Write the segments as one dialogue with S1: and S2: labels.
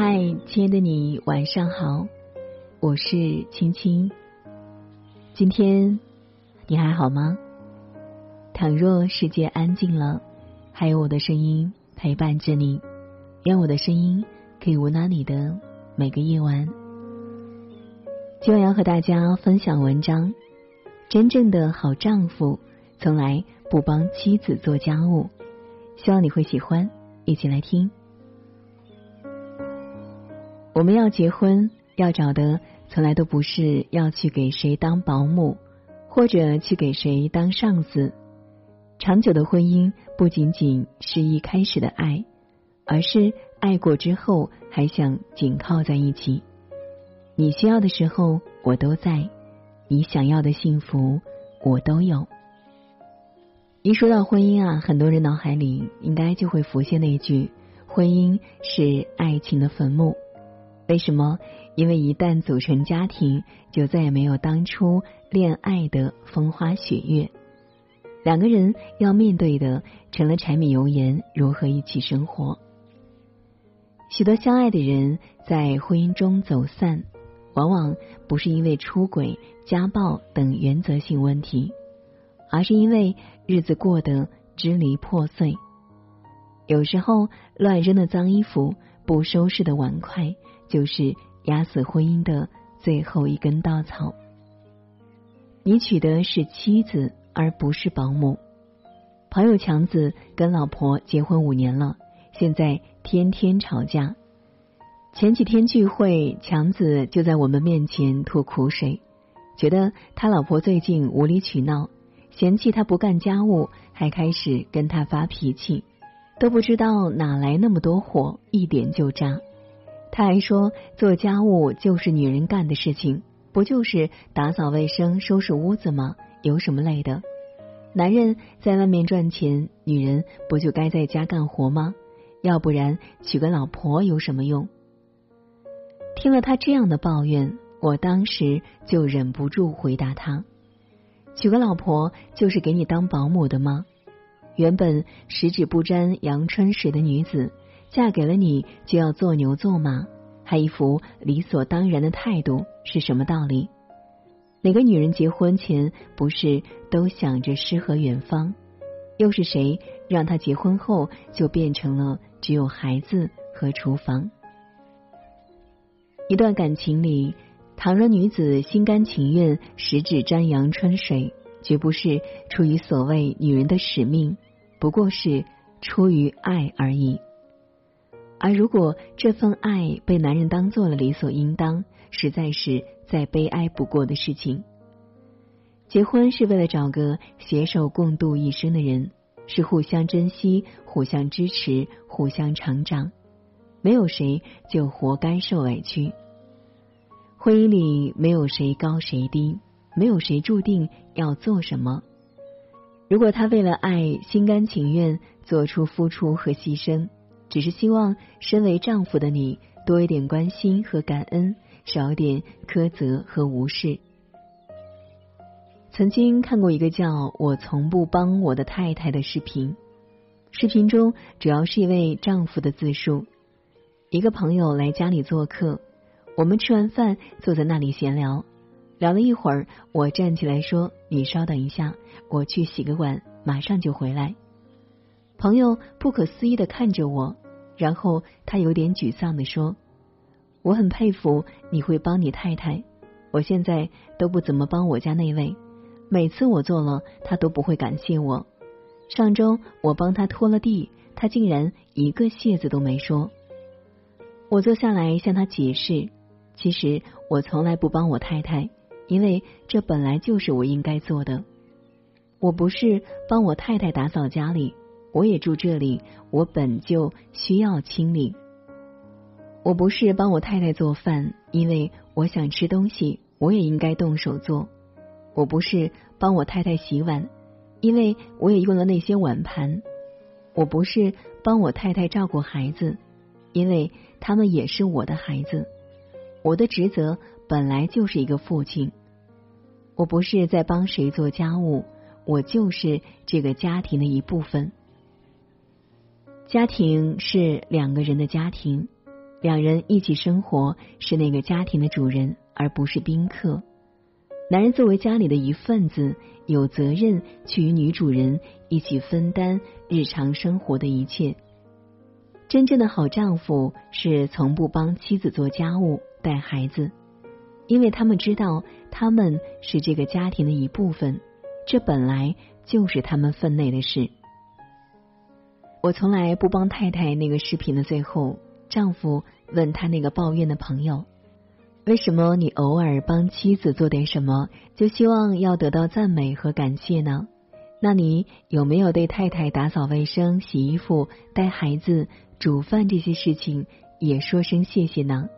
S1: 嗨，亲爱的你，晚上好，我是青青。今天你还好吗？倘若世界安静了，还有我的声音陪伴着你，愿我的声音可以温暖你的每个夜晚。今晚要和大家分享文章：真正的好丈夫从来不帮妻子做家务，希望你会喜欢，一起来听。我们要结婚，要找的从来都不是要去给谁当保姆，或者去给谁当上司。长久的婚姻不仅仅是一开始的爱，而是爱过之后还想紧靠在一起。你需要的时候我都在，你想要的幸福我都有。一说到婚姻啊，很多人脑海里应该就会浮现那句：“婚姻是爱情的坟墓。”为什么？因为一旦组成家庭，就再也没有当初恋爱的风花雪月。两个人要面对的成了柴米油盐，如何一起生活？许多相爱的人在婚姻中走散，往往不是因为出轨、家暴等原则性问题，而是因为日子过得支离破碎。有时候，乱扔的脏衣服，不收拾的碗筷。就是压死婚姻的最后一根稻草。你娶的是妻子，而不是保姆。朋友强子跟老婆结婚五年了，现在天天吵架。前几天聚会，强子就在我们面前吐苦水，觉得他老婆最近无理取闹，嫌弃他不干家务，还开始跟他发脾气，都不知道哪来那么多火，一点就炸。他还说，做家务就是女人干的事情，不就是打扫卫生、收拾屋子吗？有什么累的？男人在外面赚钱，女人不就该在家干活吗？要不然娶个老婆有什么用？听了他这样的抱怨，我当时就忍不住回答他：娶个老婆就是给你当保姆的吗？原本十指不沾阳春水的女子。嫁给了你就要做牛做马，还一副理所当然的态度，是什么道理？哪个女人结婚前不是都想着诗和远方？又是谁让她结婚后就变成了只有孩子和厨房？一段感情里，倘若女子心甘情愿十指沾阳春水，绝不是出于所谓女人的使命，不过是出于爱而已。而如果这份爱被男人当做了理所应当，实在是再悲哀不过的事情。结婚是为了找个携手共度一生的人，是互相珍惜、互相支持、互相成长。没有谁就活该受委屈。婚姻里没有谁高谁低，没有谁注定要做什么。如果他为了爱心甘情愿做出付出和牺牲。只是希望身为丈夫的你多一点关心和感恩，少一点苛责和无视。曾经看过一个叫《我从不帮我的太太》的视频，视频中主要是一位丈夫的自述。一个朋友来家里做客，我们吃完饭坐在那里闲聊，聊了一会儿，我站起来说：“你稍等一下，我去洗个碗，马上就回来。”朋友不可思议的看着我，然后他有点沮丧的说：“我很佩服你会帮你太太，我现在都不怎么帮我家那位，每次我做了，他都不会感谢我。上周我帮他拖了地，他竟然一个谢字都没说。我坐下来向他解释，其实我从来不帮我太太，因为这本来就是我应该做的。我不是帮我太太打扫家里。”我也住这里，我本就需要清理。我不是帮我太太做饭，因为我想吃东西，我也应该动手做。我不是帮我太太洗碗，因为我也用了那些碗盘。我不是帮我太太照顾孩子，因为他们也是我的孩子。我的职责本来就是一个父亲。我不是在帮谁做家务，我就是这个家庭的一部分。家庭是两个人的家庭，两人一起生活是那个家庭的主人，而不是宾客。男人作为家里的一份子，有责任去与女主人一起分担日常生活的一切。真正的好丈夫是从不帮妻子做家务、带孩子，因为他们知道他们是这个家庭的一部分，这本来就是他们分内的事。我从来不帮太太。那个视频的最后，丈夫问他那个抱怨的朋友：“为什么你偶尔帮妻子做点什么，就希望要得到赞美和感谢呢？那你有没有对太太打扫卫生、洗衣服、带孩子、煮饭这些事情也说声谢谢呢？”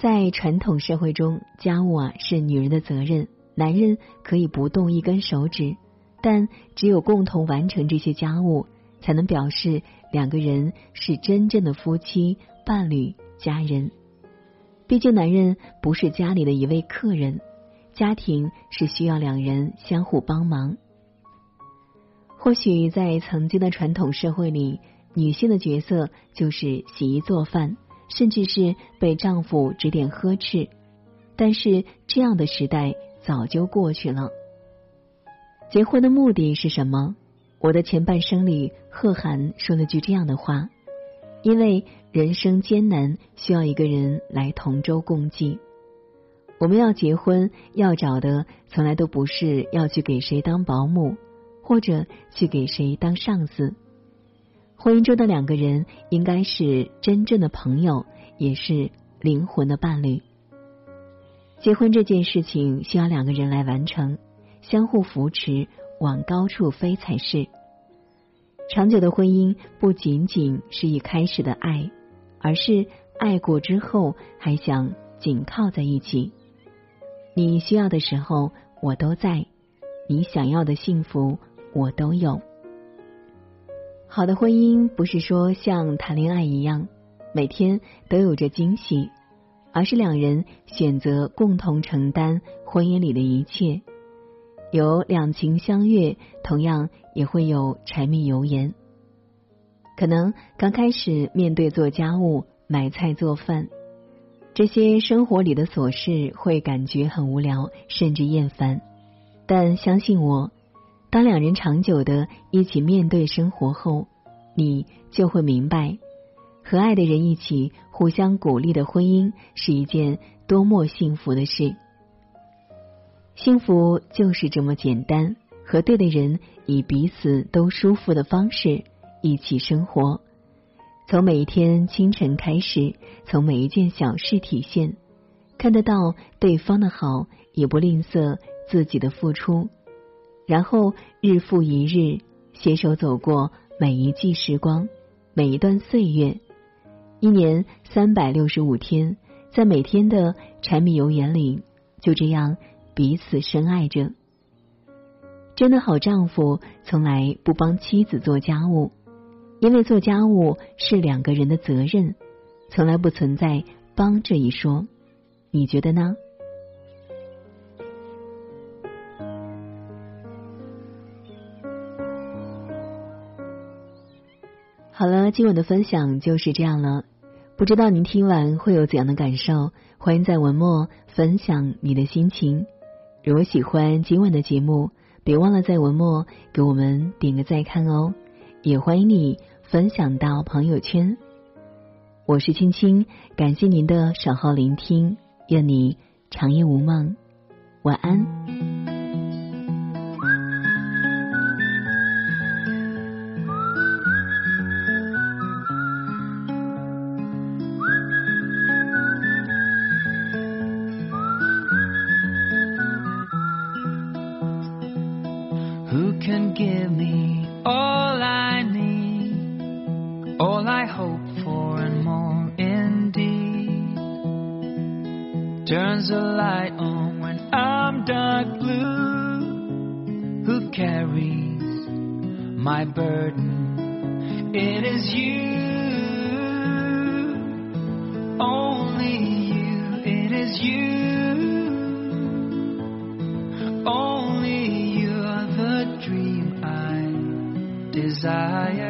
S1: 在传统社会中，家务啊是女人的责任，男人可以不动一根手指。但只有共同完成这些家务，才能表示两个人是真正的夫妻、伴侣、家人。毕竟，男人不是家里的一位客人，家庭是需要两人相互帮忙。或许在曾经的传统社会里，女性的角色就是洗衣做饭，甚至是被丈夫指点呵斥。但是，这样的时代早就过去了。结婚的目的是什么？我的前半生里，贺涵说了句这样的话：“因为人生艰难，需要一个人来同舟共济。我们要结婚，要找的从来都不是要去给谁当保姆，或者去给谁当上司。婚姻中的两个人，应该是真正的朋友，也是灵魂的伴侣。结婚这件事情，需要两个人来完成。”相互扶持，往高处飞才是。长久的婚姻不仅仅是一开始的爱，而是爱过之后还想紧靠在一起。你需要的时候我都在，你想要的幸福我都有。好的婚姻不是说像谈恋爱一样，每天都有着惊喜，而是两人选择共同承担婚姻里的一切。有两情相悦，同样也会有柴米油盐。可能刚开始面对做家务、买菜、做饭这些生活里的琐事，会感觉很无聊，甚至厌烦。但相信我，当两人长久的一起面对生活后，你就会明白，和爱的人一起互相鼓励的婚姻是一件多么幸福的事。幸福就是这么简单，和对的人以彼此都舒服的方式一起生活，从每一天清晨开始，从每一件小事体现，看得到对方的好，也不吝啬自己的付出，然后日复一日携手走过每一季时光，每一段岁月，一年三百六十五天，在每天的柴米油盐里，就这样。彼此深爱着，真的好丈夫从来不帮妻子做家务，因为做家务是两个人的责任，从来不存在帮这一说。你觉得呢？好了，今晚的分享就是这样了。不知道您听完会有怎样的感受？欢迎在文末分享你的心情。如果喜欢今晚的节目，别忘了在文末给我们点个再看哦，也欢迎你分享到朋友圈。我是青青，感谢您的守候聆听，愿你长夜无梦，晚安。
S2: Turns the light on when I'm dark blue. Who carries my burden? It is you. Only you, it is you. Only you are the dream I desire.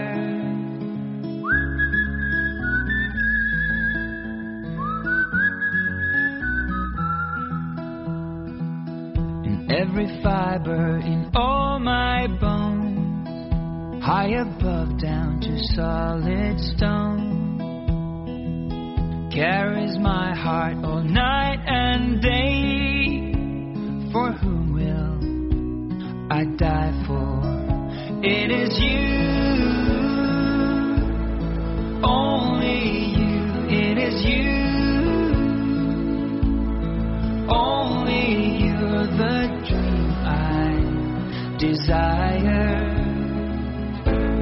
S2: Every fiber in all my bones, high above down to solid stone, carries my heart all night and day. For whom will I die desire.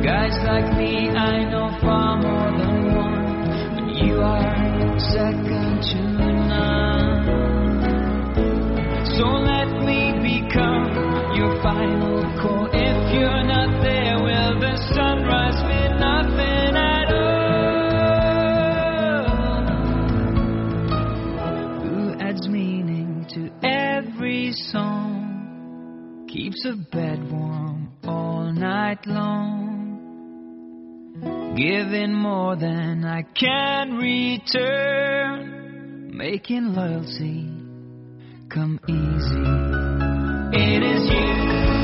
S2: Guys like me, I know far more than one, but you are second to none. So let me become your final call. If you're not there, will the sunrise mean nothing at all? Who adds meaning to every song? Keeps a bed warm all night long. Giving more than I can return. Making loyalty come easy. It is you.